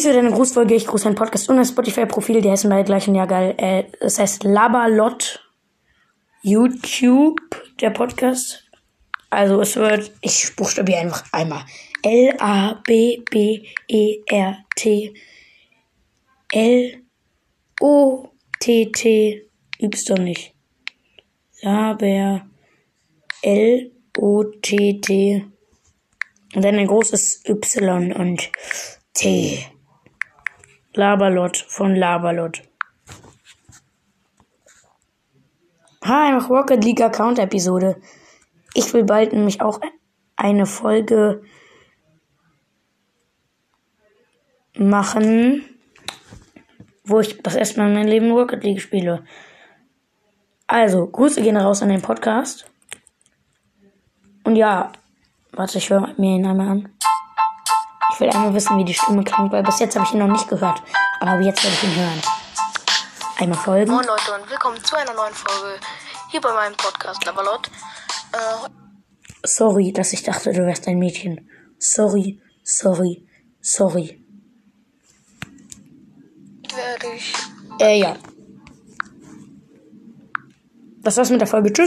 Dies wird eine Grußfolge. Ich grüße einen Podcast und ein Spotify-Profil. Die heißen beide gleich und ja geil. Äh, es heißt Labalot YouTube, der Podcast. Also es wird, ich buchstabiere einfach einmal. L-A-B-B-E-R-T L-O-T-T Y nicht. Laber L-O-T-T und dann ein großes Y und T. Labalot von Labalot. Hi, noch Rocket League Account Episode. Ich will bald nämlich auch eine Folge machen, wo ich das erste Mal in meinem Leben Rocket League spiele. Also, Grüße gehen raus an den Podcast. Und ja, warte, ich höre mir ihn einmal an. Ich will einmal wissen, wie die Stimme klingt, weil bis jetzt habe ich ihn noch nicht gehört. Aber jetzt werde ich ihn hören. Einmal folgen. Moin Leute und willkommen zu einer neuen Folge hier bei meinem Podcast Lavalot. Äh, Sorry, dass ich dachte, du wärst ein Mädchen. Sorry, sorry, sorry. werde ich Äh, ja. Das war's mit der Folge. Tschüss.